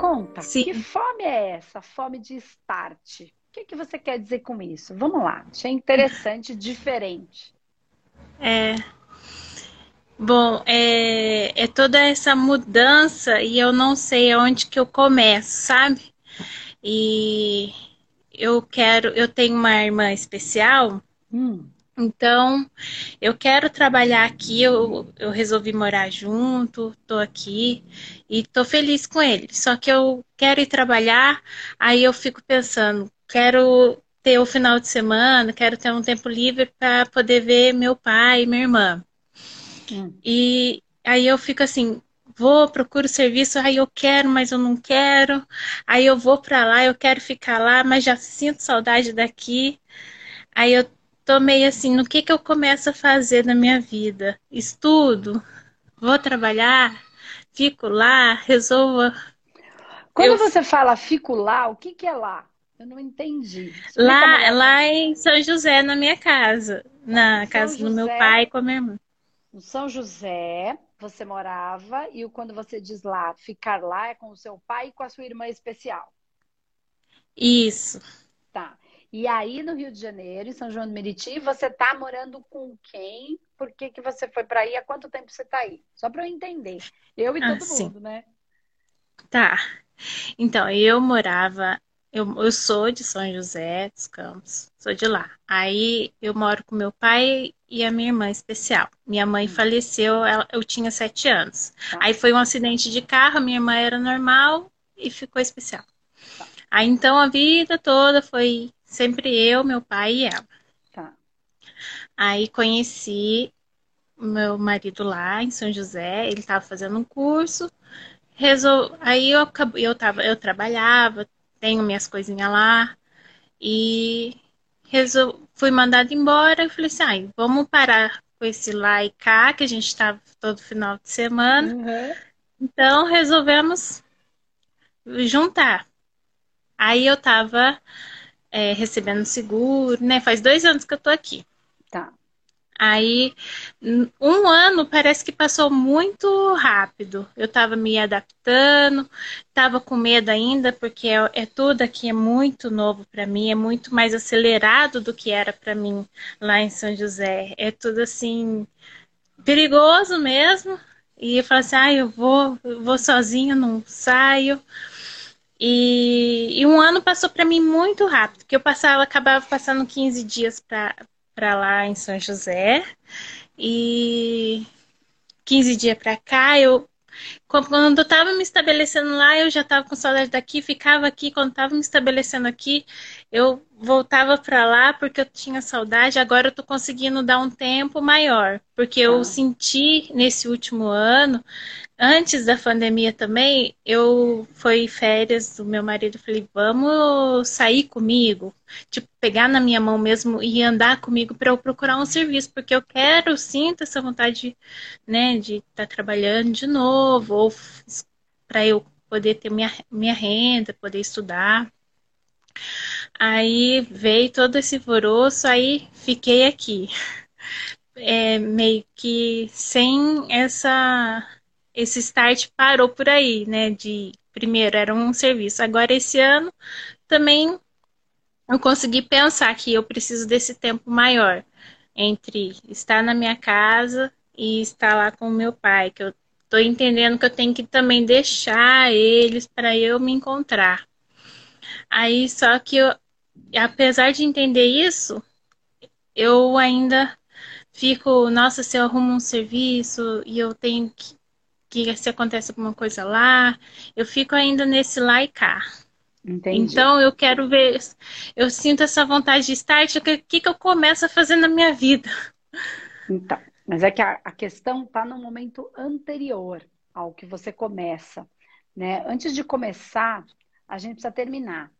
conta, Sim. que fome é essa? Fome de start. O que, que você quer dizer com isso? Vamos lá, achei interessante, diferente. É. Bom, é, é toda essa mudança e eu não sei aonde que eu começo, sabe? E eu quero, eu tenho uma irmã especial, Hum, então eu quero trabalhar aqui, eu, eu resolvi morar junto, tô aqui e tô feliz com ele. Só que eu quero ir trabalhar, aí eu fico pensando, quero ter o final de semana, quero ter um tempo livre para poder ver meu pai e minha irmã. hum. E aí eu fico assim, vou, procuro serviço, aí eu quero, mas eu não quero. Aí eu vou pra lá, eu quero ficar lá, mas já sinto saudade daqui. Aí eu tô meio assim, no que que eu começo a fazer na minha vida? Estudo, vou trabalhar, fico lá, resolvo. Quando Eu- você fala fico lá, o que, que é lá? Eu não entendi. Explica Lá, lá em São José, na minha casa, na São casa do meu José. pai com a minha irmã. No São José, você morava, e quando você diz lá, ficar lá é com o seu pai e com a sua irmã especial. Isso. Tá. E aí, no Rio de Janeiro, em São João do Meriti, você tá morando com quem? Por que que você foi para aí? Há quanto tempo você tá aí? Só para eu entender. Eu e Ah, todo sim. mundo, né? Tá. Então, eu morava, eu, eu sou de São José dos Campos, sou de lá. Aí eu moro com meu pai e a minha irmã especial. Minha mãe faleceu, ela- eu tinha sete anos. Tá. Aí foi um acidente de carro, minha irmã era normal e ficou especial. Tá. Aí então a vida toda foi sempre eu, meu pai e ela. Tá. Aí conheci meu marido lá em São José, ele estava fazendo um curso. Resol... Aí eu, eu, tava, eu trabalhava, tenho minhas coisinhas lá e resol... fui mandada embora. Eu falei assim, ai, vamos parar com esse lá e cá, que a gente estava todo final de semana. Uhum. Então resolvemos juntar. Aí eu tava é, recebendo seguro, né? Faz dois anos que eu tô aqui. Tá. Aí, um ano parece que passou muito rápido. Eu estava me adaptando, estava com medo ainda, porque é, é tudo aqui é muito novo para mim, é muito mais acelerado do que era para mim lá em São José. É tudo assim perigoso mesmo. E eu falo assim, ah, eu vou, eu vou sozinha, não saio. E, e um ano passou para mim muito rápido, porque eu passava, acabava passando 15 dias para para lá em São José. E 15 dias para cá eu quando eu estava me estabelecendo lá eu já estava com saudade daqui ficava aqui. Quando estava me estabelecendo aqui eu voltava para lá porque eu tinha saudade agora eu estou conseguindo dar um tempo maior porque eu Ah. senti nesse último ano Antes da pandemia também, eu fui férias do meu marido, falei, vamos sair comigo, tipo, pegar na minha mão mesmo e andar comigo para eu procurar um serviço, porque eu quero, sinto essa vontade, né, de estar trabalhando de novo, ou para eu poder ter minha, minha renda, poder estudar. Aí veio todo esse alvoroço, aí fiquei aqui, é, meio que sem essa esse start parou por aí, né? De primeiro era um serviço, agora esse ano também eu consegui pensar que eu preciso desse tempo maior entre estar na minha casa e estar lá com o meu pai, que eu tô entendendo que eu tenho que também deixar eles para eu me encontrar. Aí só que eu, apesar de entender isso, eu ainda fico, nossa, se eu arrumo um serviço e eu tenho que que se acontece alguma coisa lá, eu fico ainda nesse lá e cá. Entendi. Então eu quero ver, eu sinto essa vontade de start, o que, que, que eu começo a fazer na minha vida? Então, mas é que a, a questão está no momento anterior ao que você começa, né? Antes de começar, a gente precisa terminar,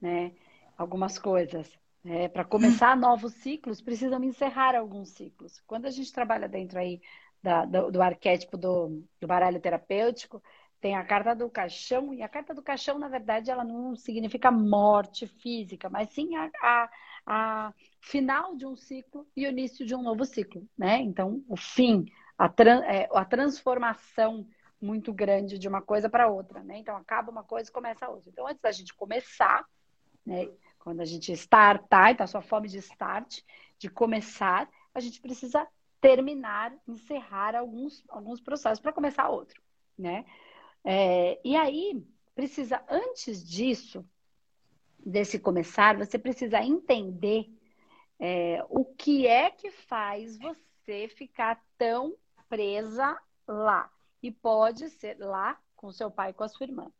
né? Algumas coisas. Né? Para começar novos ciclos, precisam encerrar alguns ciclos. Quando a gente trabalha dentro aí da, do, do, arquétipo do, do baralho terapêutico, tem a carta do caixão, e a carta do caixão, na verdade, ela não significa morte física, mas sim a, a, a final de um ciclo e o início de um novo ciclo, né? Então, o fim, a, tran, é, a transformação muito grande de uma coisa para outra, né? Então acaba uma coisa e começa a outra. Então antes da gente começar, né? Quando a gente startar, então a sua fome de start, de começar, a gente precisa terminar, encerrar alguns, alguns processos para começar outro, né? É, e aí precisa antes disso, desse começar, você precisa entender é, o que é que faz você ficar tão presa lá. E pode ser lá com seu pai e com a sua irmã.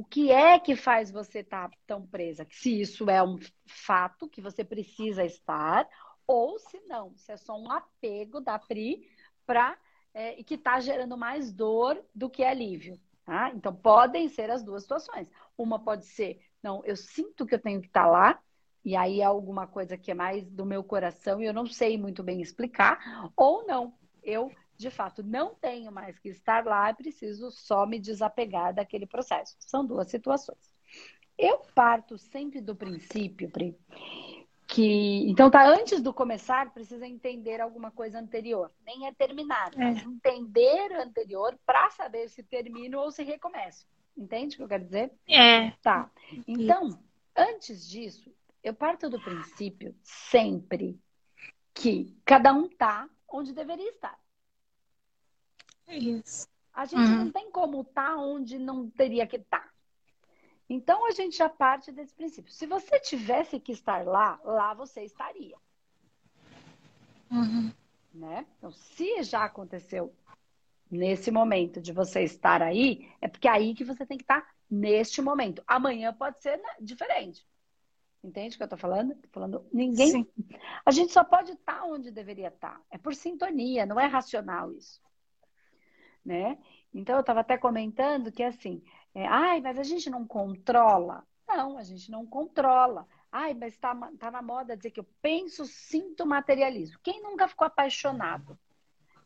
O que é que faz você estar tá tão presa? Se isso é um fato que você precisa estar, ou se não, se é só um apego da Pri para é, e que está gerando mais dor do que alívio. Tá? Então, podem ser as duas situações. Uma pode ser, não, eu sinto que eu tenho que estar tá lá, e aí é alguma coisa que é mais do meu coração e eu não sei muito bem explicar, ou não, eu de fato não tenho mais que estar lá e preciso só me desapegar daquele processo. São duas situações. Eu parto sempre do princípio, Pri, que então tá antes do começar precisa entender alguma coisa anterior, nem é terminar, é. mas entender o anterior para saber se termino ou se recomeço. Entende o que eu quero dizer? É. Tá. Então, antes disso, eu parto do princípio sempre que cada um tá onde deveria estar. Isso. A gente uhum. não tem como estar tá onde não teria que estar. Tá. Então a gente já parte desse princípio. Se você tivesse que estar lá, lá você estaria. Uhum. Né? Então, se já aconteceu nesse momento de você estar aí, é porque é aí que você tem que estar tá neste momento. Amanhã pode ser né, diferente. Entende o que eu tô falando? Tô falando, ninguém. Sim. A gente só pode estar tá onde deveria estar. Tá. É por sintonia, não é racional isso. Né? Então, eu estava até comentando que assim, é, ai, mas a gente não controla. Não, a gente não controla. Ai, mas está tá na moda dizer que eu penso, sinto, materializo. Quem nunca ficou apaixonado?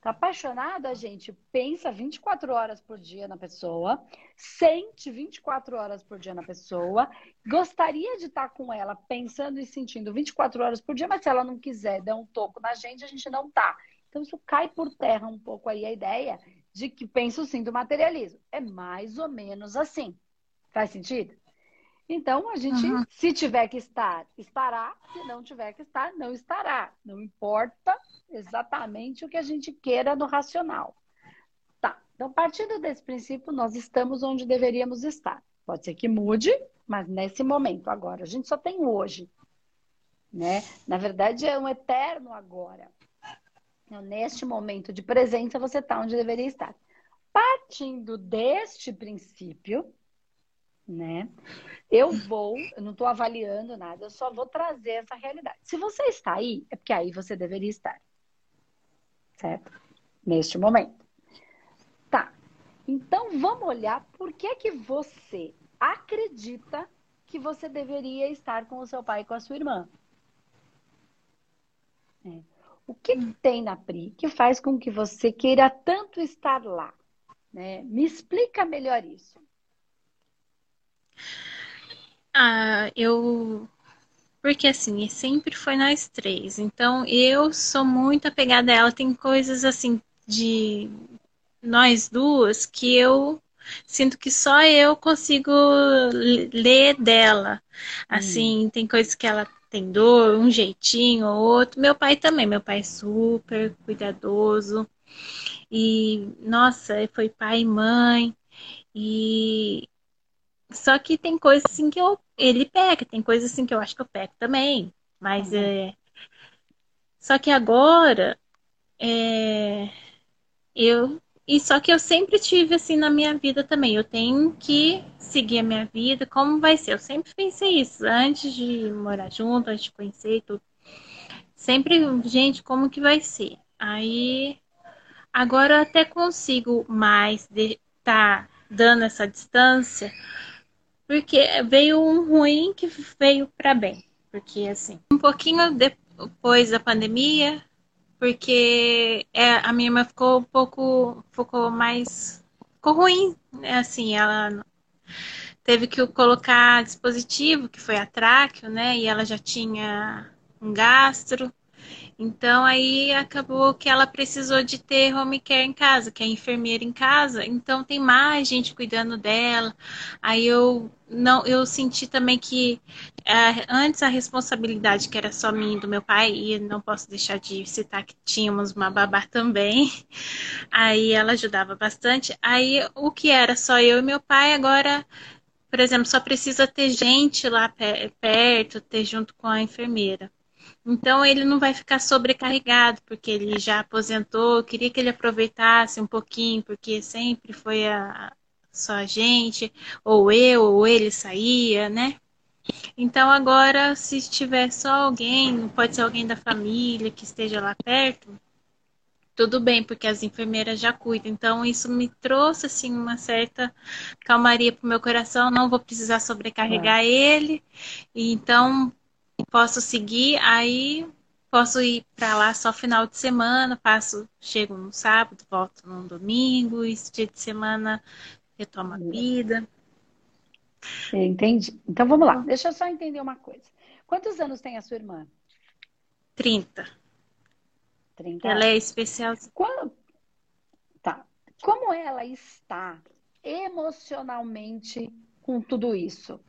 Tá apaixonado, a gente pensa 24 horas por dia na pessoa, sente 24 horas por dia na pessoa, gostaria de estar com ela pensando e sentindo 24 horas por dia, mas se ela não quiser dar um toco na gente, a gente não tá. Então isso cai por terra um pouco aí a ideia de que penso sim do materialismo. É mais ou menos assim. Faz sentido? Então, a gente, uhum. se tiver que estar, estará. Se não tiver que estar, não estará. Não importa exatamente o que a gente queira no racional. Tá. Então, partindo desse princípio, nós estamos onde deveríamos estar. Pode ser que mude, mas nesse momento, agora. A gente só tem hoje. Né? Na verdade, é um eterno agora. Então, neste momento de presença, você está onde deveria estar. Partindo deste princípio, né? Eu vou, eu não estou avaliando nada, eu só vou trazer essa realidade. Se você está aí, é porque aí você deveria estar. Certo? Neste momento. Tá. Então vamos olhar por que que você acredita que você deveria estar com o seu pai e com a sua irmã. É. O que, que tem na Pri que faz com que você queira tanto estar lá? Né? Me explica melhor isso. Ah, eu. Porque assim, sempre foi nós três. Então eu sou muito apegada a ela. Tem coisas assim de nós duas que eu sinto que só eu consigo ler dela. Assim, hum. tem coisas que ela tem dor, um jeitinho ou outro. Meu pai também, meu pai é super cuidadoso. E, nossa, foi pai e mãe. E só que tem coisas assim que eu, ele peca, tem coisas assim que eu acho que eu peco também. Mas uhum. é. Só que agora é, eu. E só que eu sempre tive assim na minha vida também. Eu tenho que seguir a minha vida, como vai ser? Eu sempre pensei isso, antes de morar junto, antes de conhecer tudo. Sempre, gente, como que vai ser? Aí agora eu até consigo mais estar tá dando essa distância porque veio um ruim que veio para bem. Porque, assim, um pouquinho depois da pandemia, porque é, a minha irmã ficou um pouco, ficou mais, ficou ruim, né? Assim, ela teve que colocar dispositivo, que foi a tráqueo, né? E ela já tinha um gastro. Então aí acabou que ela precisou de ter home care em casa, que é enfermeira em casa. Então tem mais gente cuidando dela. Aí eu não, eu senti também que é, antes a responsabilidade que era só minha e do meu pai, e não posso deixar de citar que tínhamos uma babá também. Aí ela ajudava bastante. Aí o que era só eu e meu pai agora por exemplo, só precisa ter gente lá perto, ter junto com a enfermeira. Então ele não vai ficar sobrecarregado, porque ele já aposentou, queria que ele aproveitasse um pouquinho, porque sempre foi a, só a gente, ou eu, ou ele saía, né? Então agora, se tiver só alguém, pode ser alguém da família que esteja lá perto, tudo bem, porque as enfermeiras já cuidam. Então isso me trouxe assim uma certa calmaria para o meu coração. Não vou precisar sobrecarregar é. ele. Então posso seguir, aí posso ir para lá só final de semana, passo, chego no sábado, volto no domingo, esse dia de semana retomo a vida. Entendi. Então vamos lá, deixa eu só entender uma coisa. Quantos anos tem a sua irmã? 30. 30 ela é especial. Quando... Tá. Como ela está emocionalmente com tudo isso?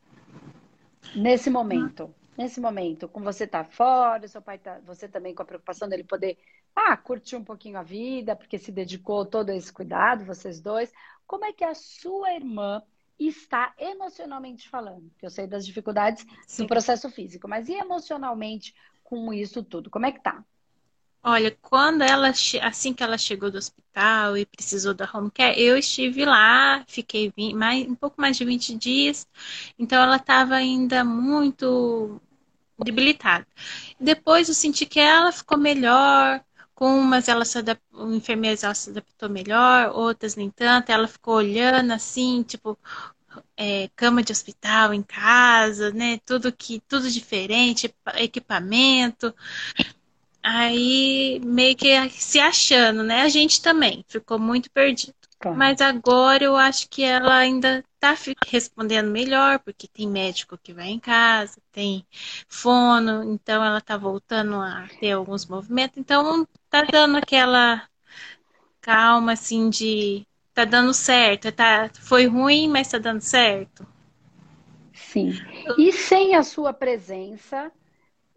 Nesse momento nesse momento, com você tá fora, seu pai tá, você também com a preocupação dele poder, ah, curtir um pouquinho a vida, porque se dedicou todo esse cuidado, vocês dois. Como é que a sua irmã está emocionalmente falando? Que eu sei das dificuldades Sim. do processo físico, mas e emocionalmente com isso tudo? Como é que tá? Olha, quando ela, assim que ela chegou do hospital e precisou da home care, eu estive lá, fiquei 20, mais, um pouco mais de 20 dias, então ela estava ainda muito debilitada. Depois eu senti que ela ficou melhor, com umas ela se adaptou, enfermeiras ela se adaptou melhor, outras nem tanto, ela ficou olhando assim, tipo, é, cama de hospital em casa, né? Tudo que tudo diferente, equipamento. Aí meio que se achando, né? A gente também ficou muito perdido. Claro. Mas agora eu acho que ela ainda está respondendo melhor, porque tem médico que vai em casa, tem fono, então ela está voltando a ter alguns movimentos. Então tá dando aquela calma assim de tá dando certo, tá foi ruim, mas tá dando certo. Sim. E sem a sua presença,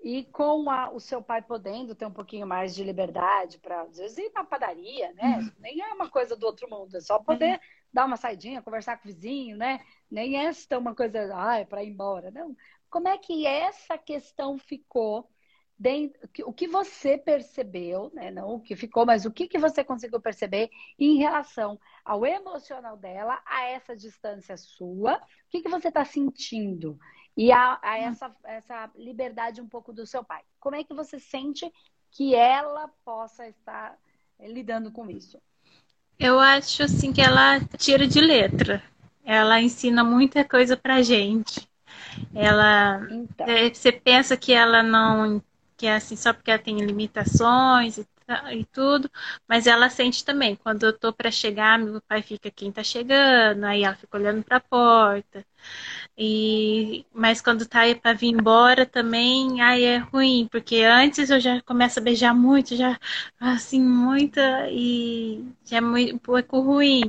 e com a, o seu pai podendo ter um pouquinho mais de liberdade para, às vezes, ir na padaria, né? Uhum. Nem é uma coisa do outro mundo, é só poder uhum. dar uma saidinha, conversar com o vizinho, né? Nem é uma coisa, ah, é para ir embora. Não. Como é que essa questão ficou? O que você percebeu, né? não o que ficou, mas o que, que você conseguiu perceber em relação ao emocional dela, a essa distância sua, o que, que você está sentindo? e a, a essa, essa liberdade um pouco do seu pai. Como é que você sente que ela possa estar eh, lidando com isso? Eu acho assim que ela tira de letra. Ela ensina muita coisa pra gente. Ela então. Eh, você pensa que ela não que é assim só porque ela tem limitações e e tudo, mas ela sente também. Quando eu tô para chegar, meu pai fica quem tá chegando, aí ela fica olhando para a porta. E mas quando tá aí para vir embora também, aí é ruim, porque antes eu já começo a beijar muito, já assim muita e já é muito um pouco ruim.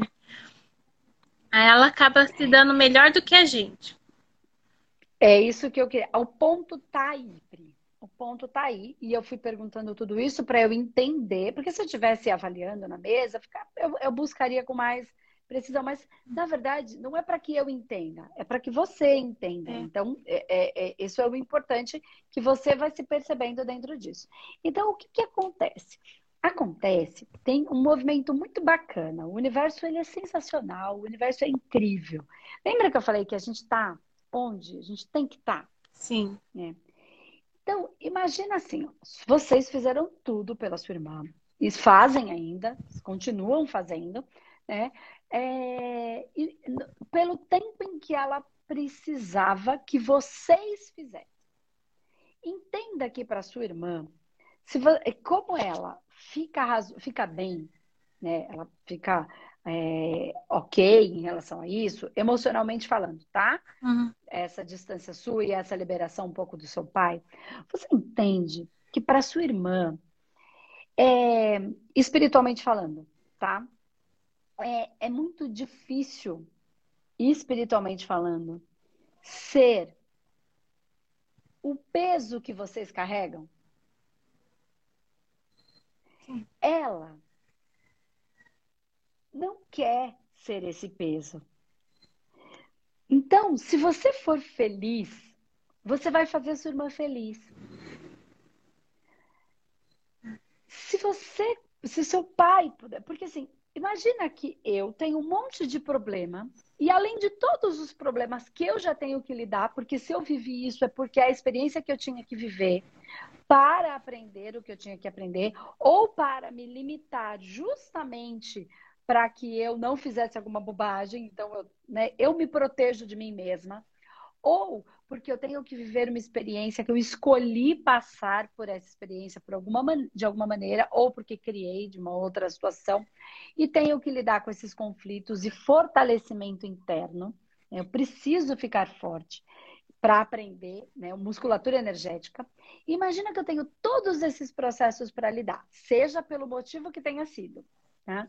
Aí ela acaba se dando melhor do que a gente. É isso que eu queria. O ponto tá aí, Pri ponto está aí. E eu fui perguntando tudo isso para eu entender, porque se eu estivesse avaliando na mesa, eu, eu buscaria com mais precisão. Mas, na verdade, não é para que eu entenda, é para que você entenda. É. Então, é, é, é, isso é o importante, que você vai se percebendo dentro disso. Então, o que, que acontece? Acontece, tem um movimento muito bacana. O universo ele é sensacional, o universo é incrível. Lembra que eu falei que a gente está onde a gente tem que estar? Tá? Sim. É. Então, imagina assim, vocês fizeram tudo pela sua irmã, e fazem ainda, continuam fazendo, né? É, e, pelo tempo em que ela precisava que vocês fizessem. Entenda que para sua irmã, se, como ela fica, fica bem, né? Ela fica é, ok em relação a isso, emocionalmente falando, tá? Uhum. Essa distância sua e essa liberação um pouco do seu pai. Você entende que para sua irmã É, espiritualmente falando, tá? É, é muito difícil, espiritualmente falando, ser o peso que vocês carregam. Ela não quer ser esse peso. Então, se você for feliz, você vai fazer sua irmã feliz. Se você, se seu pai puder, porque assim, imagina que eu tenho um monte de problema e além de todos os problemas que eu já tenho que lidar, porque se eu vivi isso é porque é a experiência que eu tinha que viver para aprender o que eu tinha que aprender ou para me limitar justamente para que eu não fizesse alguma bobagem, então eu, né, eu me protejo de mim mesma, ou porque eu tenho que viver uma experiência que eu escolhi passar por essa experiência por alguma de alguma maneira, ou porque criei de uma outra situação, e tenho que lidar com esses conflitos e fortalecimento interno. Eu preciso ficar forte para aprender, né, musculatura energética. Imagina que eu tenho todos esses processos para lidar, seja pelo motivo que tenha sido. Tá?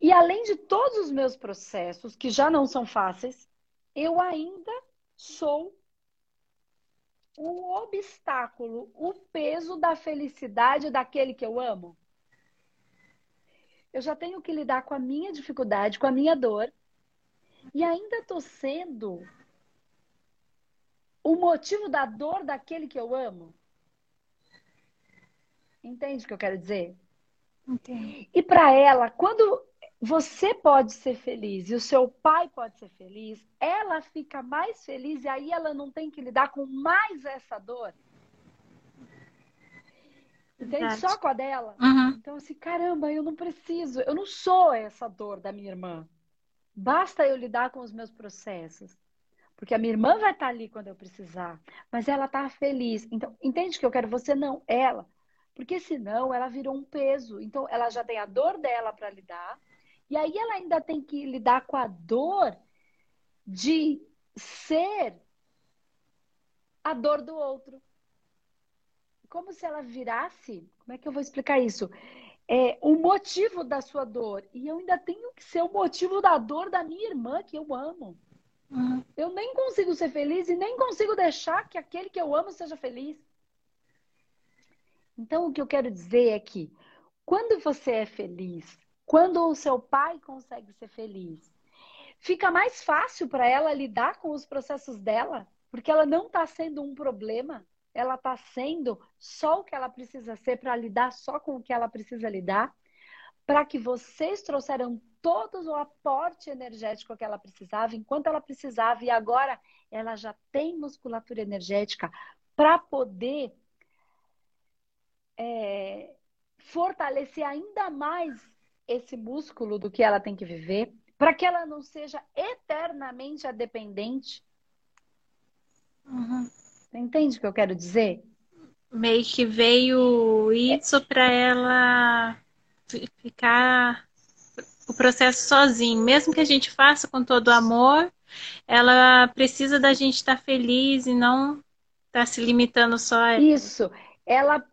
E além de todos os meus processos, que já não são fáceis, eu ainda sou o obstáculo, o peso da felicidade daquele que eu amo. Eu já tenho que lidar com a minha dificuldade, com a minha dor, e ainda estou sendo o motivo da dor daquele que eu amo. Entende o que eu quero dizer? Entendi. E para ela, quando você pode ser feliz e o seu pai pode ser feliz, ela fica mais feliz e aí ela não tem que lidar com mais essa dor. Entende? Só com a dela. Uhum. Então, assim, caramba, eu não preciso, eu não sou essa dor da minha irmã. Basta eu lidar com os meus processos. Porque a minha irmã vai estar ali quando eu precisar. Mas ela está feliz. Então, entende que eu quero você? Não, ela. Porque senão ela virou um peso. Então, ela já tem a dor dela para lidar e aí ela ainda tem que lidar com a dor de ser a dor do outro. Como se ela virasse, como é que eu vou explicar isso? É, o motivo da sua dor. E eu ainda tenho que ser o motivo da dor da minha irmã, que eu amo. Uhum. Eu nem consigo ser feliz e nem consigo deixar que aquele que eu amo seja feliz. Então, o que eu quero dizer é que quando você é feliz, quando o seu pai consegue ser feliz, fica mais fácil para ela lidar com os processos dela, porque ela não está sendo um problema, ela está sendo só o que ela precisa ser para lidar só com o que ela precisa lidar, para que vocês trouxeram todo o aporte energético que ela precisava, enquanto ela precisava, e agora ela já tem musculatura energética para poder é, fortalecer ainda mais esse músculo do que ela tem que viver, para que ela não seja eternamente a dependente. Uhum. Entende o que eu quero dizer? Meio que veio isso é. para ela ficar o processo sozinho, mesmo que a gente faça com todo amor, ela precisa da gente estar tá feliz e não estar tá se limitando só a isso. Ela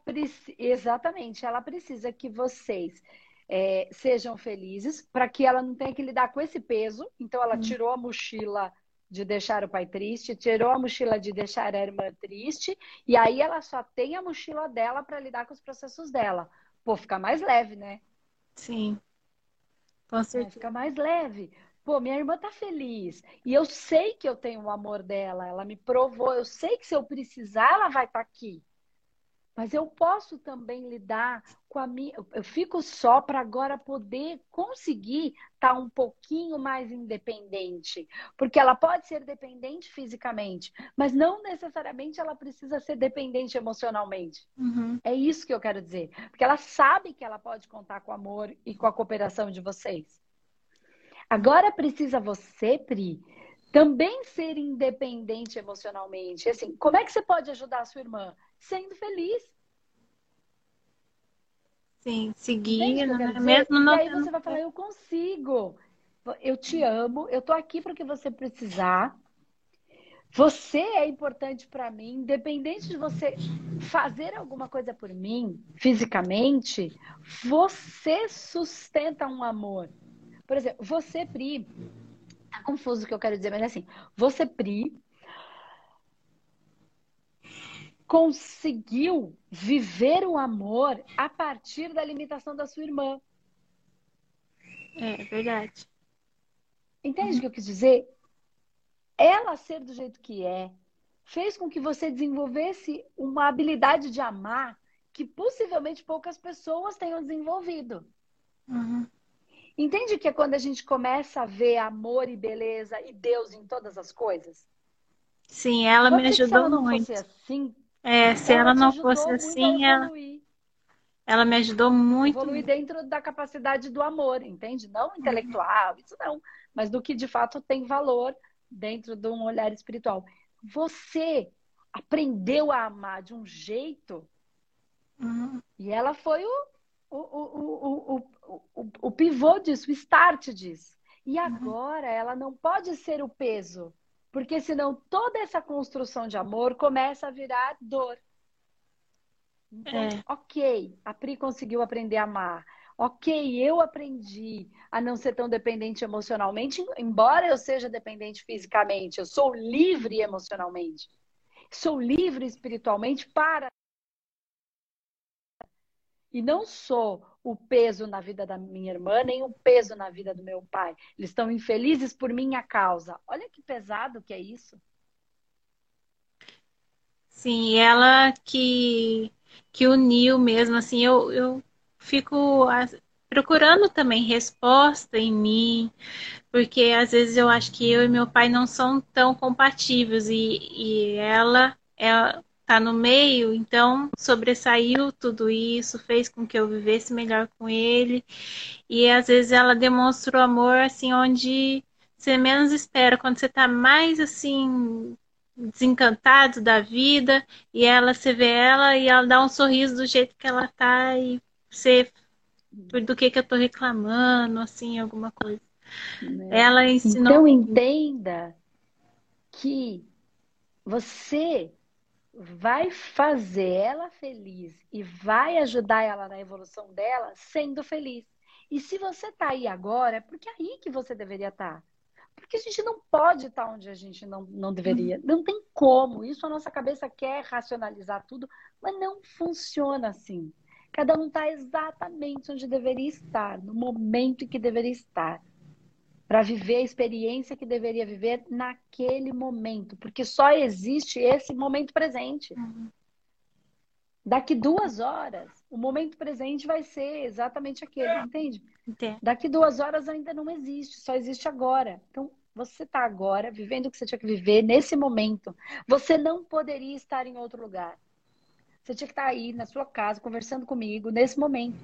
exatamente, ela precisa que vocês é, sejam felizes, para que ela não tenha que lidar com esse peso. Então, ela hum. tirou a mochila de deixar o pai triste, tirou a mochila de deixar a irmã triste, e aí ela só tem a mochila dela para lidar com os processos dela. Pô, fica mais leve, né? Sim. Com é, certeza. É, fica mais leve. Pô, minha irmã tá feliz. E eu sei que eu tenho o amor dela. Ela me provou. Eu sei que se eu precisar, ela vai estar tá aqui. Mas eu posso também lidar com a minha. Eu fico só para agora poder conseguir estar tá um pouquinho mais independente. Porque ela pode ser dependente fisicamente, mas não necessariamente ela precisa ser dependente emocionalmente. Uhum. É isso que eu quero dizer. Porque ela sabe que ela pode contar com o amor e com a cooperação de vocês. Agora precisa você, Pri, também ser independente emocionalmente. Assim, como é que você pode ajudar a sua irmã? Sendo feliz. Sim, seguir, né? mesmo não. E aí você vai falar, eu consigo. Eu te amo, eu tô aqui para que você precisar. Você é importante para mim, independente de você fazer alguma coisa por mim, fisicamente, você sustenta um amor. Por exemplo, você, Pri, tá confuso o que eu quero dizer, mas é assim, você, Pri, conseguiu viver o amor a partir da limitação da sua irmã. É verdade. Entende o que eu quis dizer? ela ser do jeito que é, fez com que você desenvolvesse uma habilidade de amar que possivelmente poucas pessoas tenham desenvolvido. Uhum. Entende que é quando a gente começa a ver amor e beleza e Deus em todas as coisas? Sim, ela me ajudou se ela não muito. Fosse assim, é, se ela, ela não fosse assim, ela, ela me ajudou muito. Evoluir dentro da capacidade do amor, entende? Não intelectual, uhum. isso não, mas do que de fato tem valor dentro de um olhar espiritual. Você aprendeu a amar de um jeito uhum. e ela foi o, o, o, o, o, o, pivô disso, o start disso. E uhum. agora uhum. ela não pode ser o peso, porque senão toda essa construção de amor começa a virar dor. Então, é. ok, a Pri conseguiu aprender a amar ok, eu aprendi a não ser tão dependente emocionalmente, embora eu seja dependente fisicamente, eu sou livre emocionalmente. Sou livre espiritualmente para. E não sou o peso na vida da minha irmã, nem o peso na vida do meu pai. Eles estão infelizes por minha causa. Olha que pesado que é isso. Sim, ela que, que uniu mesmo, assim, eu, eu fico procurando também resposta em mim, porque às vezes eu acho que eu e meu pai não são tão compatíveis e, e ela ela tá no meio, então sobressaiu tudo isso, fez com que eu vivesse melhor com ele. E às vezes ela demonstra o amor assim onde você menos espera, quando você tá mais assim desencantado da vida e ela você vê ela e ela dá um sorriso do jeito que ela tá e você do que que eu tô reclamando, assim, alguma coisa. É. Ela ensinou. Então entenda que você vai fazer ela feliz e vai ajudar ela na evolução dela sendo feliz. E se você tá aí agora, é porque é aí que você deveria estar. Tá. Porque a gente não pode estar tá onde a gente não, não deveria. Uhum. Não tem como. Isso a nossa cabeça quer racionalizar tudo, mas não funciona assim. Cada um está exatamente onde deveria estar, no momento em que deveria estar, para viver a experiência que deveria viver naquele momento, porque só existe esse momento presente. Uhum. Daqui duas horas, o momento presente vai ser exatamente aquele, entende? Entendo. Daqui duas horas ainda não existe, só existe agora. Então, você está agora vivendo o que você tinha que viver nesse momento. Você não poderia estar em outro lugar. Você tinha que estar aí na sua casa conversando comigo nesse momento.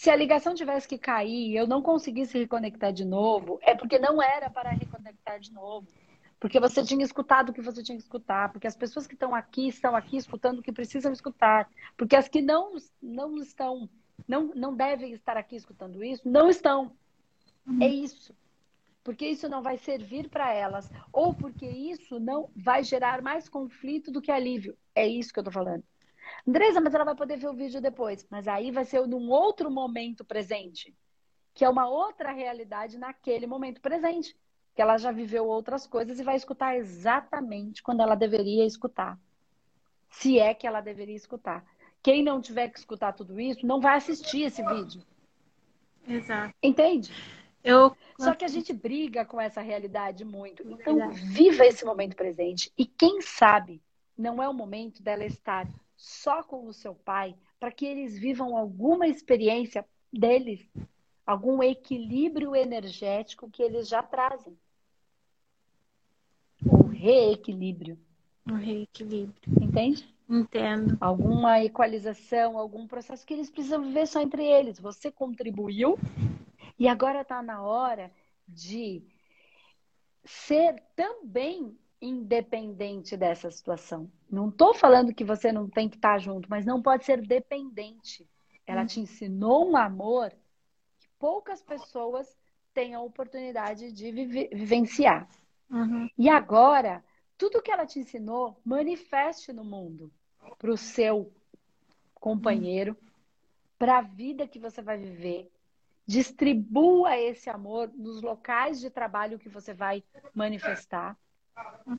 Se a ligação tivesse que cair e eu não conseguisse reconectar de novo, é porque não era para reconectar de novo. Porque você tinha escutado o que você tinha que escutar. Porque as pessoas que estão aqui estão aqui escutando o que precisam escutar. Porque as que não, não estão, não, não devem estar aqui escutando isso, não estão. É isso porque isso não vai servir para elas, ou porque isso não vai gerar mais conflito do que alívio. É isso que eu estou falando. Andresa, mas ela vai poder ver o vídeo depois. Mas aí vai ser num outro momento presente, que é uma outra realidade naquele momento presente. Que ela já viveu outras coisas e vai escutar exatamente quando ela deveria escutar. Se é que ela deveria escutar. Quem não tiver que escutar tudo isso, não vai assistir esse vídeo. Exato. Entende? Eu... Só que a gente briga com essa realidade muito. Então, viva esse momento presente. E quem sabe não é o momento dela estar só com o seu pai, para que eles vivam alguma experiência deles, algum equilíbrio energético que eles já trazem. O reequilíbrio. O reequilíbrio. Entende? Entendo. Alguma equalização, algum processo que eles precisam viver só entre eles. Você contribuiu e agora está na hora de ser também independente dessa situação. Não estou falando que você não tem que estar tá junto, mas não pode ser dependente. Ela te ensinou um amor que poucas pessoas têm a oportunidade de vivenciar. Uhum. E agora, tudo que ela te ensinou, manifeste no mundo para o seu companheiro, para a vida que você vai viver. Distribua esse amor nos locais de trabalho que você vai manifestar.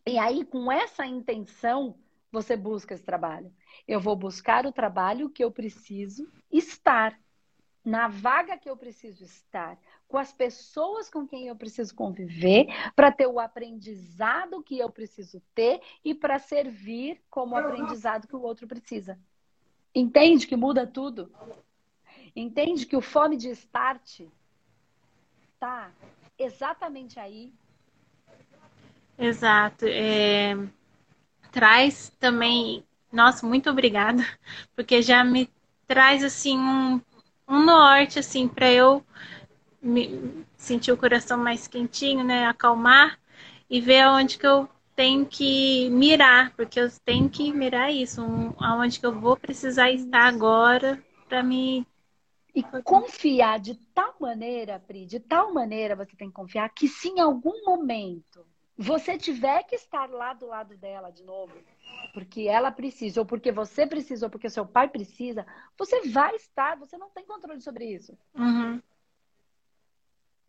E aí, com essa intenção, você busca esse trabalho. Eu vou buscar o trabalho que eu preciso estar, na vaga que eu preciso estar, com as pessoas com quem eu preciso conviver, para ter o aprendizado que eu preciso ter e para servir como aprendizado que o outro precisa. Entende que muda tudo? Entende que o fome de start tá exatamente aí. Exato. É... Traz também, nossa, muito obrigada, porque já me traz assim um, um norte assim para eu me, sentir o coração mais quentinho, né, acalmar e ver aonde que eu tenho que mirar, porque eu tenho que mirar isso, um, aonde que eu vou precisar estar agora para me e confiar de tal maneira, Pri, de tal maneira você tem que confiar que se em algum momento você tiver que estar lá do lado dela de novo, porque ela precisa, ou porque você precisa, ou porque seu pai precisa, você vai estar, você não tem controle sobre isso. Uhum.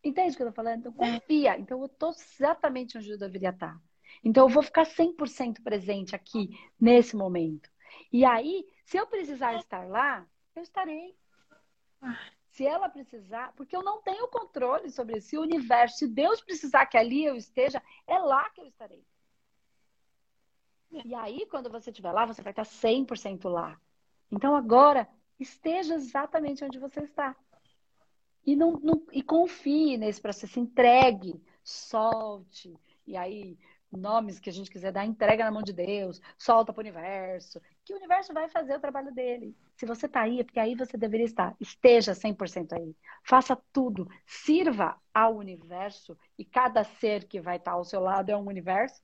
Entende o que eu tô falando? Então, confia. Então, eu tô exatamente onde eu deveria estar. Então, eu vou ficar 100% presente aqui, nesse momento. E aí, se eu precisar estar lá, eu estarei. Se ela precisar, porque eu não tenho controle sobre esse universo. Se Deus precisar que ali eu esteja, é lá que eu estarei. E aí, quando você estiver lá, você vai estar 100% lá. Então, agora, esteja exatamente onde você está. E, não, não, e confie nesse processo, entregue, solte. E aí, nomes que a gente quiser dar, entrega na mão de Deus, solta para o universo, que o universo vai fazer o trabalho dele. Se você está aí, é porque aí você deveria estar. Esteja 100% aí. Faça tudo. Sirva ao universo e cada ser que vai estar ao seu lado é um universo.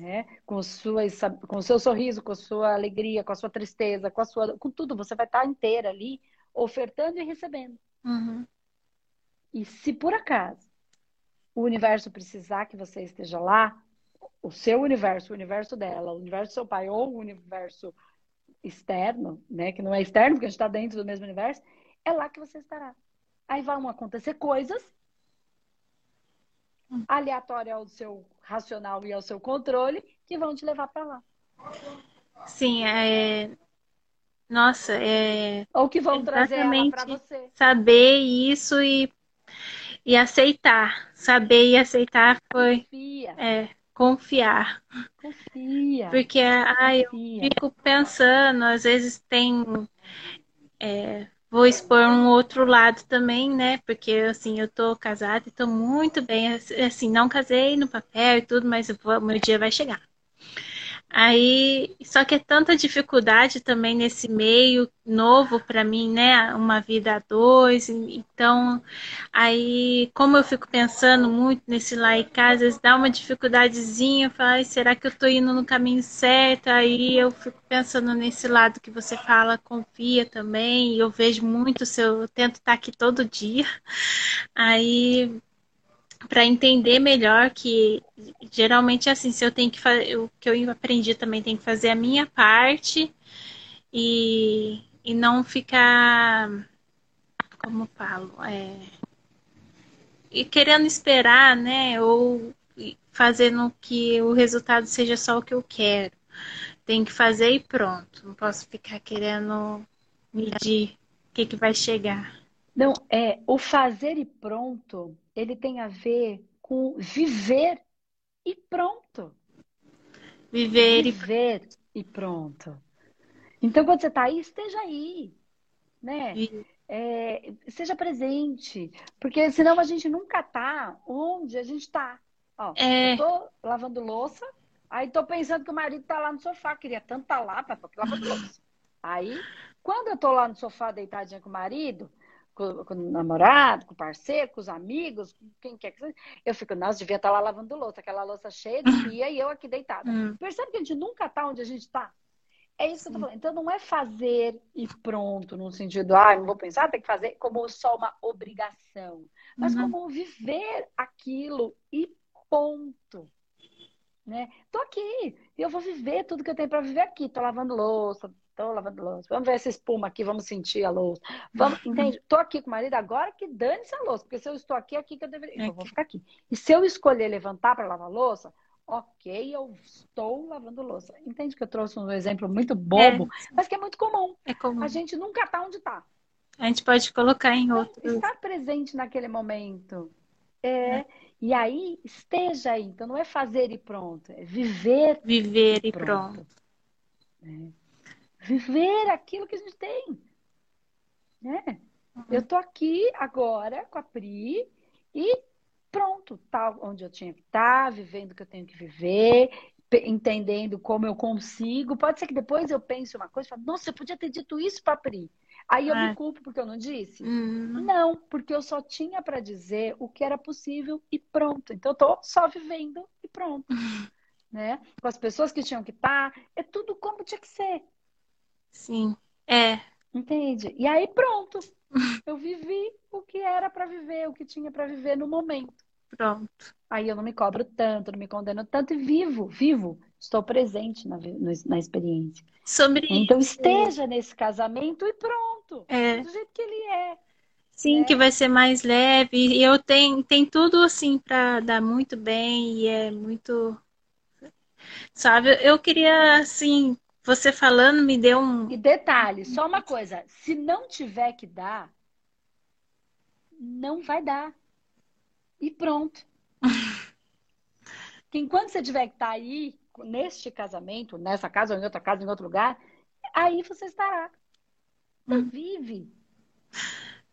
Né? Com, suas, com o seu sorriso, com a sua alegria, com a sua tristeza, com, a sua, com tudo. Você vai estar inteira ali, ofertando e recebendo. Uhum. E se por acaso o universo precisar que você esteja lá, o seu universo, o universo dela, o universo do seu pai ou o universo externo, né, que não é externo porque a gente está dentro do mesmo universo, é lá que você estará. Aí vão acontecer coisas aleatórias ao seu racional e ao seu controle que vão te levar para lá. Sim, é... Nossa, é. Ou que vão trazer para você. Saber isso e e aceitar. Saber e aceitar foi. Confia. É, confiar. Confia. Porque ai, eu fico pensando, às vezes tem. É, vou expor um outro lado também, né? Porque assim, eu tô casada e tô muito bem. Assim, não casei no papel e tudo, mas o meu dia vai chegar. Aí, só que é tanta dificuldade também nesse meio novo para mim, né? Uma vida a dois. Então, aí, como eu fico pensando muito nesse lá às vezes dá uma dificuldadezinha, falo, será que eu tô indo no caminho certo? Aí eu fico pensando nesse lado que você fala, confia também. Eu vejo muito, se eu tento estar aqui todo dia. Aí para entender melhor que geralmente é assim, se eu tenho que fazer o que eu aprendi também tem que fazer a minha parte e, e não ficar como falo, é, e querendo esperar, né, ou fazendo que o resultado seja só o que eu quero. Tem que fazer e pronto. Não posso ficar querendo medir o que, que vai chegar. Não, é o fazer e pronto ele tem a ver com viver e pronto. Viver, viver e... e pronto. Então, quando você está aí, esteja aí, né? É, seja presente, porque senão a gente nunca tá onde a gente está. Ó, é... Eu tô lavando louça, aí tô pensando que o marido tá lá no sofá, queria tanto estar tá lá, para lavando louça. Aí, quando eu tô lá no sofá deitadinha com o marido, com, com, o namorado, com o parceiro, com os amigos, com quem quer que seja. Eu fico, nossa, devia estar lá lavando louça, aquela louça cheia de pia e eu aqui deitada. Hum. Percebe que a gente nunca está onde a gente está? É isso que eu tô falando. Então não é fazer e pronto, no sentido, ah, não vou pensar, tem que fazer como só uma obrigação. Mas uhum. como viver aquilo e ponto. né? Tô aqui, e eu vou viver tudo que eu tenho para viver aqui. Tô lavando louça, tô lavando louça. Vamos ver essa espuma aqui, vamos sentir a louça. Vamos, entende? Tô aqui com o marido agora que dane-se a louça, porque se eu estou aqui, é aqui que eu deveria, eu vou ficar aqui. E se eu escolher levantar para lavar louça, ok, eu estou lavando louça. Entende que eu trouxe um exemplo muito bobo, é. mas que é muito comum. É comum. A gente nunca tá onde tá. A gente pode colocar em então, outro. Estar presente naquele momento. É, é. E aí, esteja aí. Então, não é fazer e pronto, é viver. Viver e pronto. pronto. É. Viver aquilo que a gente tem. Né? Uhum. Eu tô aqui agora com a Pri e pronto, tá onde eu tinha que estar, tá, vivendo o que eu tenho que viver, entendendo como eu consigo. Pode ser que depois eu pense uma coisa e fale, nossa, eu podia ter dito isso para Pri. Aí eu me culpo porque eu não disse? Uhum. Não, porque eu só tinha para dizer o que era possível e pronto. Então eu tô só vivendo e pronto. Uhum. Né? Com as pessoas que tinham que estar, tá, é tudo como tinha que ser. Sim, é. Entende? E aí pronto. Eu vivi o que era para viver, o que tinha para viver no momento. Pronto. Aí eu não me cobro tanto, não me condeno tanto e vivo, vivo. Estou presente na, na experiência. Sobre então esteja nesse casamento e pronto. É. Do jeito que ele é. Sim, né? que vai ser mais leve. E eu tenho tem tudo assim para dar muito bem e é muito sabe, eu queria assim, você falando me deu um E detalhe, só uma coisa, se não tiver que dar, não vai dar. E pronto. que enquanto você tiver que estar tá aí, neste casamento, nessa casa ou em outra casa, em outro lugar, aí você estará. Então, hum. vive.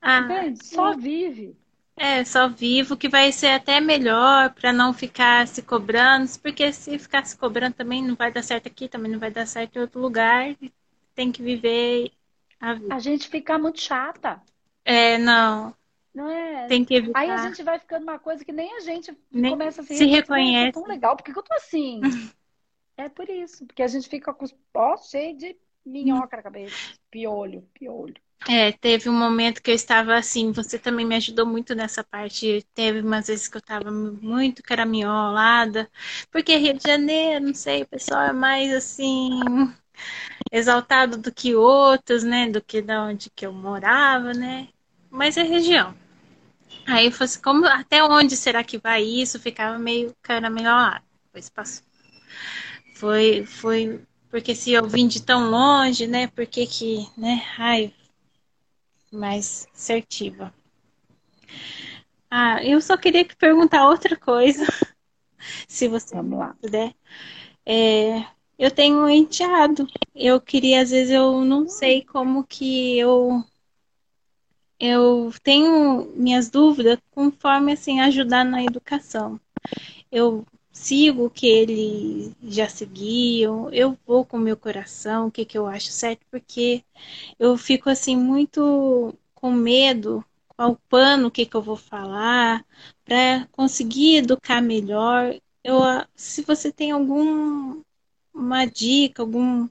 Ah, Só vive. É, só vivo, que vai ser até melhor para não ficar se cobrando, porque se ficar se cobrando também não vai dar certo aqui, também não vai dar certo em outro lugar. Tem que viver a vida. A gente fica muito chata. É, não. Não é? Tem que evitar. Aí a gente vai ficando uma coisa que nem a gente nem começa a se, se reconhece. Tão legal, por que eu tô assim? é por isso, porque a gente fica com os pós cheios de minhoca na cabeça, piolho, piolho. É, teve um momento que eu estava assim, você também me ajudou muito nessa parte. Teve umas vezes que eu estava muito caraminholada, porque Rio de Janeiro, não sei, o pessoal é mais assim, exaltado do que outros, né? Do que da onde que eu morava, né? Mas é região. Aí eu falei assim, como, até onde será que vai isso? Ficava meio caramelado. Depois passou. Foi, foi, porque se eu vim de tão longe, né? Por que que, né? Ai, mais assertiva. Ah, eu só queria perguntar outra coisa, se você Vamos lá. puder. É, eu tenho um enteado. Eu queria, às vezes, eu não sei como que eu eu tenho minhas dúvidas conforme assim ajudar na educação. Eu sigo o que ele já seguiu, eu vou com o meu coração, o que, que eu acho certo, porque eu fico assim muito com medo qual pano o que, que eu vou falar para conseguir educar melhor. Eu, se você tem algum uma dica, algum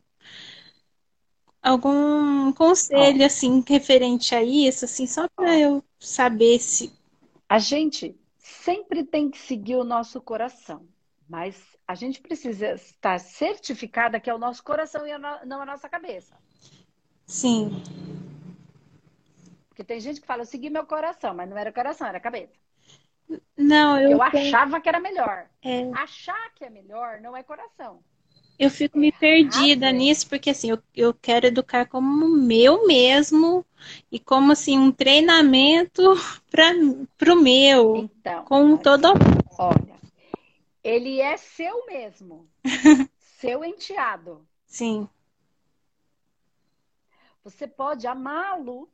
algum conselho assim referente a isso, assim, só para eu saber se a gente sempre tem que seguir o nosso coração, mas a gente precisa estar certificada que é o nosso coração e não a nossa cabeça. Sim. Porque tem gente que fala, eu segui meu coração, mas não era coração, era cabeça. Não, eu. Eu achava que era melhor. É. Achar que é melhor não é coração. Eu fico me perdida ah, nisso, porque assim, eu, eu quero educar como meu mesmo e como assim, um treinamento para o meu. Então, com todo. Olha, ele é seu mesmo. seu enteado. Sim. Você pode amá-lo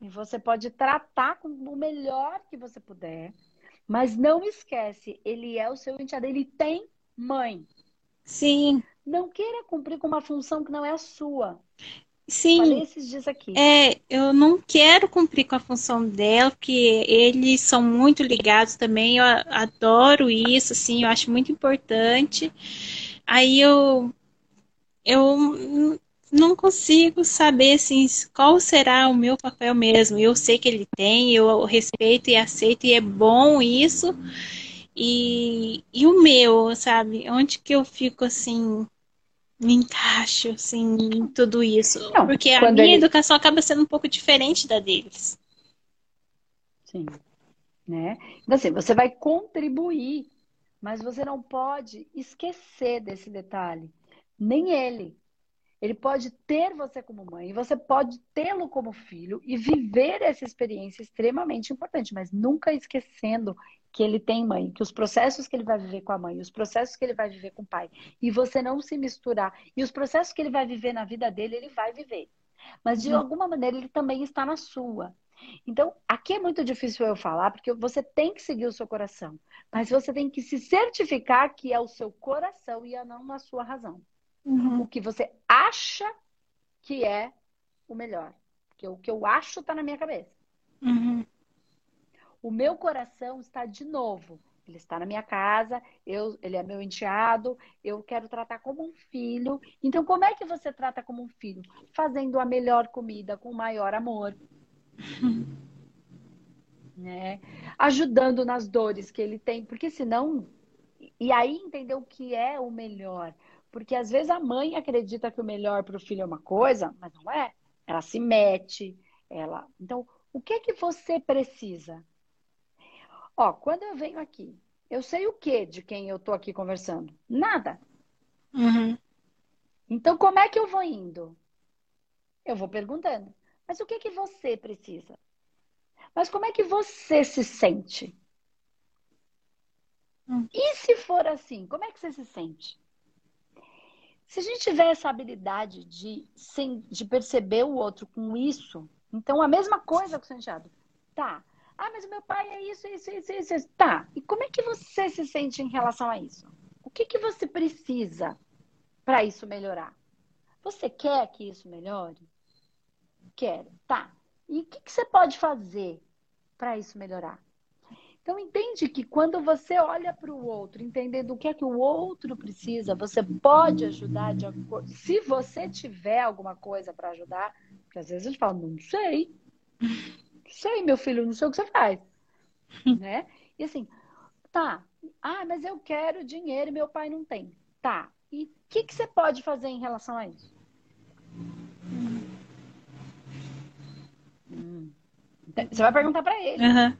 e você pode tratar com o melhor que você puder. Mas não esquece, ele é o seu enteado, ele tem mãe. Sim. Não queira cumprir com uma função que não é a sua. Sim. Falei esses dias aqui. É, eu não quero cumprir com a função dela, porque eles são muito ligados também. Eu adoro isso, assim, eu acho muito importante. Aí eu eu não consigo saber assim, qual será o meu papel mesmo. Eu sei que ele tem, eu respeito e aceito, e é bom isso. E, e o meu, sabe? Onde que eu fico assim, me encaixo, assim, em tudo isso? Não, Porque a minha ele... educação acaba sendo um pouco diferente da deles. Sim. Né? Então, assim, você vai contribuir, mas você não pode esquecer desse detalhe. Nem ele. Ele pode ter você como mãe, você pode tê-lo como filho e viver essa experiência extremamente importante, mas nunca esquecendo que ele tem mãe, que os processos que ele vai viver com a mãe, os processos que ele vai viver com o pai, e você não se misturar, e os processos que ele vai viver na vida dele, ele vai viver. Mas de uhum. alguma maneira ele também está na sua. Então, aqui é muito difícil eu falar, porque você tem que seguir o seu coração, mas você tem que se certificar que é o seu coração e não a sua razão uhum. o que você acha que é o melhor. Porque o que eu acho está na minha cabeça. Uhum. O meu coração está de novo. Ele está na minha casa, eu, ele é meu enteado, eu quero tratar como um filho. Então, como é que você trata como um filho? Fazendo a melhor comida, com o maior amor. Né? Ajudando nas dores que ele tem, porque senão. E aí entender o que é o melhor. Porque às vezes a mãe acredita que o melhor para o filho é uma coisa, mas não é. Ela se mete, ela. Então, o que é que você precisa? Ó, quando eu venho aqui, eu sei o que de quem eu tô aqui conversando? Nada. Uhum. Então, como é que eu vou indo? Eu vou perguntando. Mas o que é que você precisa? Mas como é que você se sente? Hum. E se for assim, como é que você se sente? Se a gente tiver essa habilidade de, de perceber o outro com isso, então a mesma coisa com o sentido. Tá. Ah, mas meu pai é isso, isso, isso, isso. Tá. E como é que você se sente em relação a isso? O que, que você precisa para isso melhorar? Você quer que isso melhore? Quero. Tá. E o que, que você pode fazer para isso melhorar? Então, entende que quando você olha para o outro, entendendo o que é que o outro precisa, você pode ajudar de. Se você tiver alguma coisa para ajudar, porque às vezes a gente fala, não sei. Sei, meu filho, não sei o que você faz. né? E assim, tá. Ah, mas eu quero dinheiro e meu pai não tem. Tá. E o que, que você pode fazer em relação a isso? Hum. Você vai perguntar para ele. Uhum.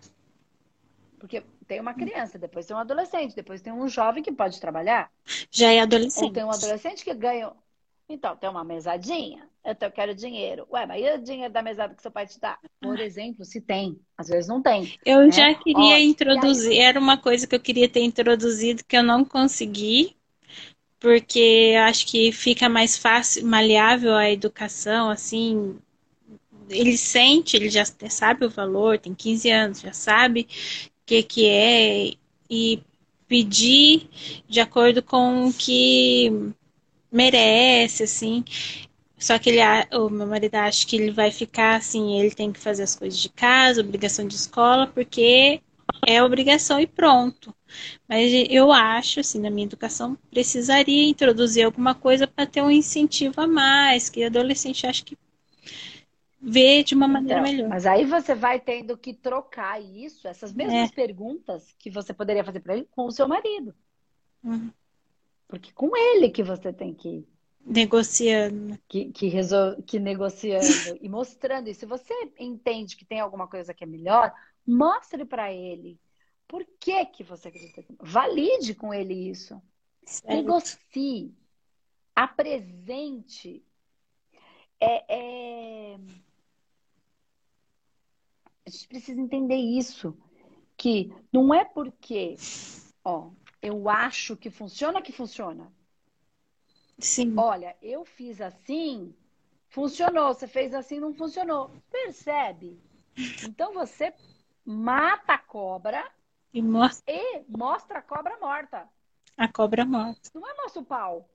Porque tem uma criança, depois tem um adolescente, depois tem um jovem que pode trabalhar. Já é adolescente. Ou tem um adolescente que ganha. Então, tem uma mesadinha, então eu quero dinheiro. Ué, mas e o dinheiro da mesada que seu pai te dá? Por exemplo, se tem. Às vezes não tem. Eu né? já queria Ó, introduzir, era uma coisa que eu queria ter introduzido que eu não consegui, porque acho que fica mais fácil, maleável a educação, assim, ele sente, ele já sabe o valor, tem 15 anos, já sabe que, que é e pedir de acordo com o que merece, assim. Só que ele, o meu marido acha que ele vai ficar assim, ele tem que fazer as coisas de casa, obrigação de escola, porque é obrigação e pronto. Mas eu acho, assim, na minha educação, precisaria introduzir alguma coisa para ter um incentivo a mais, que adolescente acha que ver de uma maneira então, melhor. Mas aí você vai tendo que trocar isso, essas mesmas é. perguntas que você poderia fazer para ele com o seu marido. Uhum. Porque com ele que você tem que negociando, que que, resol... que negociando e mostrando. E se você entende que tem alguma coisa que é melhor, mostre para ele. Por que que você acredita? Valide com ele isso. Certo. Negocie. Apresente. É, é a gente precisa entender isso. Que não é porque, ó, eu acho que funciona que funciona. Sim. Olha, eu fiz assim, funcionou. Você fez assim, não funcionou. Percebe? Então você mata a cobra e mostra, e mostra a cobra morta. A cobra morta. Não é nosso pau.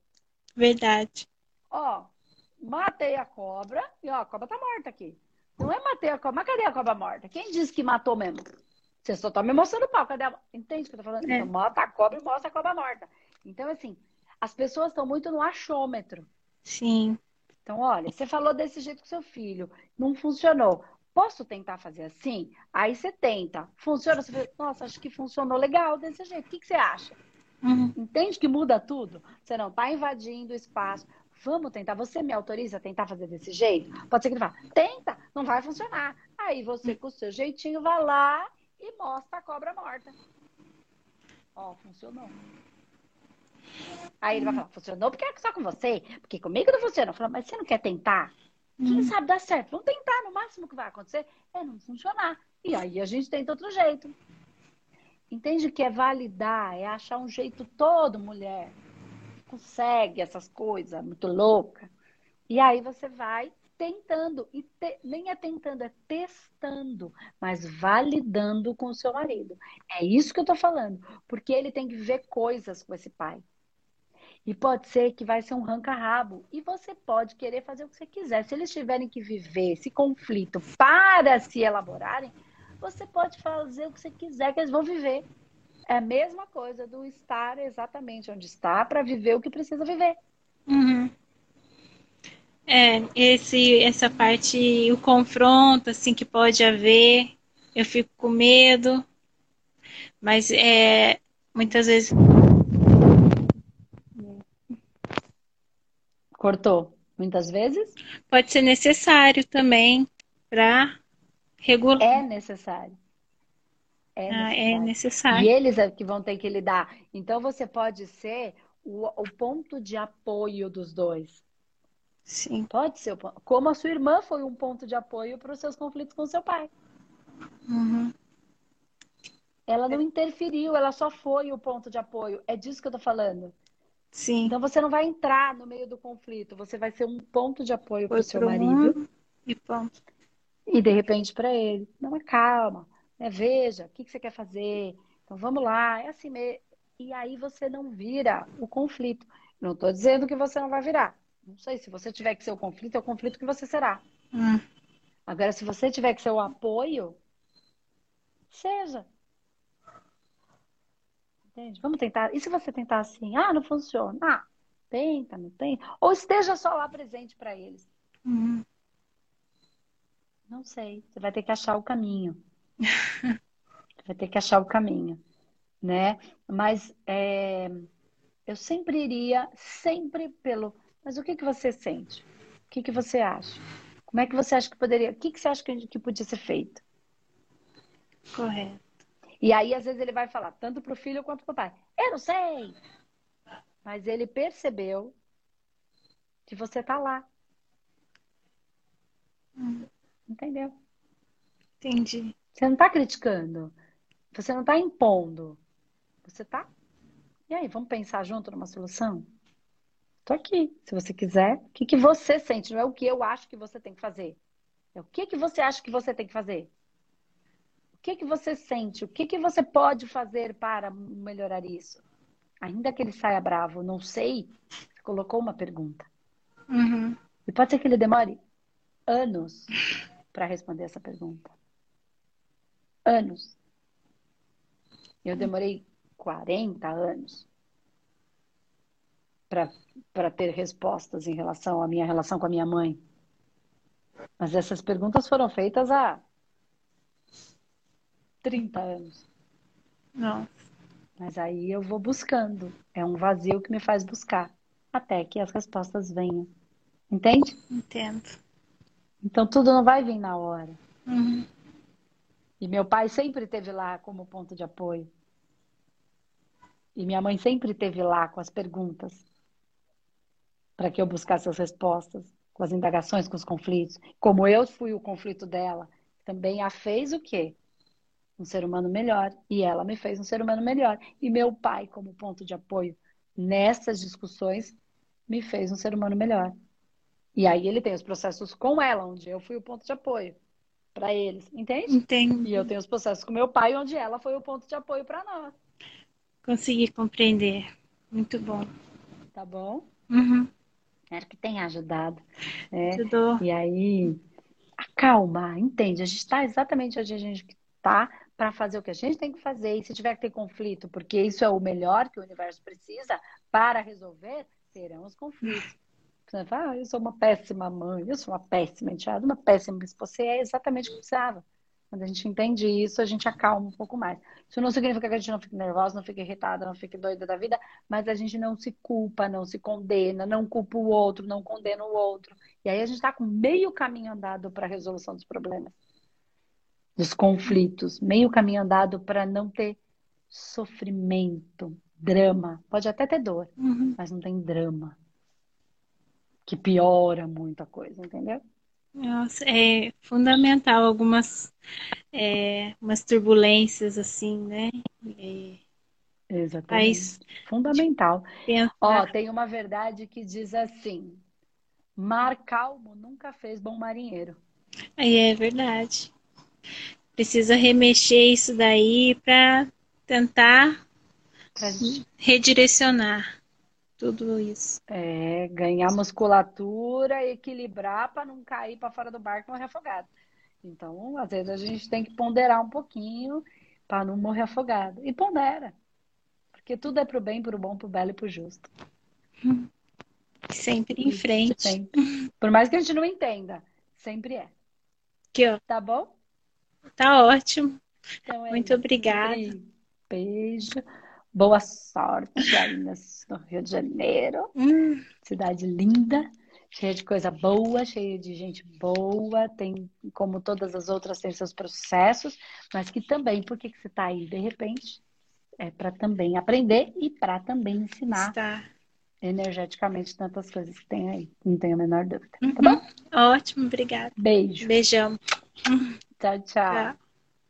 Verdade. Ó, matei a cobra e ó, a cobra tá morta aqui. Não é matei a cobra. Mas cadê a cobra morta? Quem disse que matou mesmo? Você só tá me mostrando o pau. Cadê a... Entende o que eu tô falando? É. Então, mata a cobra e mostra a cobra morta. Então, assim, as pessoas estão muito no achômetro. Sim. Então, olha, você falou desse jeito com seu filho, não funcionou. Posso tentar fazer assim? Aí você tenta. Funciona? Você fala, nossa, acho que funcionou legal desse jeito. O que, que você acha? Uhum. Entende que muda tudo? Você não está invadindo o espaço. Vamos tentar. Você me autoriza a tentar fazer desse jeito? Pode ser que ele fale, tenta, não vai funcionar. Aí você, com o seu jeitinho, vai lá e mostra a cobra morta. Ó, funcionou. Aí ele vai falar, funcionou porque é só com você, porque comigo não funciona. Eu falo, mas você não quer tentar? Quem hum. sabe dar certo? Vamos tentar, no máximo que vai acontecer é não funcionar. E aí a gente tenta outro jeito. Entende que é validar, é achar um jeito todo, mulher. Consegue essas coisas, muito louca. E aí você vai tentando, e te, nem é tentando, é testando, mas validando com o seu marido. É isso que eu tô falando, porque ele tem que ver coisas com esse pai. E pode ser que vai ser um ranca-rabo. E você pode querer fazer o que você quiser. Se eles tiverem que viver esse conflito para se elaborarem, você pode fazer o que você quiser, que eles vão viver. É a mesma coisa do estar exatamente onde está para viver o que precisa viver. Uhum. É, esse, essa parte, o confronto, assim, que pode haver, eu fico com medo, mas é, muitas vezes. Cortou. Muitas vezes? Pode ser necessário também para regular. É necessário. É necessário. Ah, é necessário. E eles é que vão ter que lidar. Então você pode ser o, o ponto de apoio dos dois. Sim. Pode ser. Como a sua irmã foi um ponto de apoio para os seus conflitos com seu pai. Uhum. Ela não interferiu, ela só foi o ponto de apoio. É disso que eu tô falando. Sim. Então você não vai entrar no meio do conflito, você vai ser um ponto de apoio para o seu marido. E ponto. E de repente para ele, não, mas calma, né? veja, o que, que você quer fazer? Então vamos lá, é assim mesmo. E aí você não vira o conflito. Não estou dizendo que você não vai virar. Não sei, se você tiver que ser o conflito, é o conflito que você será. Hum. Agora, se você tiver que ser o apoio, seja. Entende? Vamos tentar. E se você tentar assim, ah, não funciona? Ah, tenta, não tem. Ou esteja só lá presente para eles. Uhum. Não sei. Você vai ter que achar o caminho. vai ter que achar o caminho, né? Mas é, eu sempre iria, sempre pelo. Mas o que que você sente? O que que você acha? Como é que você acha que poderia? O que que você acha que, que podia ser feito? Correto. E aí, às vezes, ele vai falar, tanto para o filho quanto para o pai. Eu não sei. Mas ele percebeu que você está lá. Hum. Entendeu? Entendi. Você não está criticando. Você não está impondo. Você está. E aí, vamos pensar junto numa solução? Estou aqui. Se você quiser, o que, que você sente? Não é o que eu acho que você tem que fazer. É o que, que você acha que você tem que fazer. O que, que você sente? O que, que você pode fazer para melhorar isso? Ainda que ele saia bravo, não sei, colocou uma pergunta. Uhum. E pode ser que ele demore anos para responder essa pergunta. Anos. Eu demorei 40 anos para ter respostas em relação à minha relação com a minha mãe. Mas essas perguntas foram feitas há 30 anos. Não. Mas aí eu vou buscando. É um vazio que me faz buscar. Até que as respostas venham. Entende? Entendo. Então tudo não vai vir na hora. Uhum. E meu pai sempre esteve lá como ponto de apoio. E minha mãe sempre esteve lá com as perguntas. Para que eu buscasse as respostas, com as indagações, com os conflitos. Como eu fui o conflito dela, também a fez o quê? um ser humano melhor e ela me fez um ser humano melhor. E meu pai, como ponto de apoio nessas discussões, me fez um ser humano melhor. E aí ele tem os processos com ela, onde eu fui o ponto de apoio para eles, entende? Entendi. E eu tenho os processos com meu pai, onde ela foi o ponto de apoio para nós. Consegui compreender. Muito bom. Tá bom? Uhum. Espero que tenha ajudado. Né? Ajudou. E aí, acalmar, entende? A gente está exatamente onde a gente está para fazer o que a gente tem que fazer. E se tiver que ter conflito, porque isso é o melhor que o universo precisa para resolver, terão os conflitos. Você fala, ah, eu sou uma péssima mãe, eu sou uma péssima enteada, uma péssima esposa. Você é exatamente o que precisava. Quando a gente entende isso, a gente acalma um pouco mais. Isso não significa que a gente não fique nervosa, não fique irritada, não fique doida da vida, mas a gente não se culpa, não se condena, não culpa o outro, não condena o outro. E aí a gente está com meio caminho andado para a resolução dos problemas, dos conflitos, meio caminho andado para não ter sofrimento, drama. Pode até ter dor, uhum. mas não tem drama. Que piora muito a coisa, entendeu? Nossa, é fundamental algumas é, umas turbulências assim, né? É, Exatamente. Fundamental. Ó, tem uma verdade que diz assim: mar calmo nunca fez bom marinheiro. Aí é verdade. Precisa remexer isso daí para tentar pra... redirecionar tudo isso. É, ganhar musculatura, equilibrar para não cair para fora do barco e morrer afogado. Então, às vezes a gente tem que ponderar um pouquinho para não morrer afogado. E pondera. Porque tudo é pro bem, pro bom, pro belo e pro justo. Sempre em frente. Sempre. Por mais que a gente não entenda, sempre é. Que ó. Tá bom? Tá ótimo. Então, é Muito isso. obrigada. Beijo. Boa sorte aí no Rio de Janeiro. Hum. Cidade linda, cheia de coisa boa, cheia de gente boa. Tem, como todas as outras, tem seus processos, mas que também, por que, que você está aí? De repente, é para também aprender e para também ensinar Está. energeticamente tantas coisas que tem aí. Não tenho a menor dúvida. Tá uhum. Tá bom? Ótimo, obrigada. Beijo. Beijão. Tchau, tchau. tchau.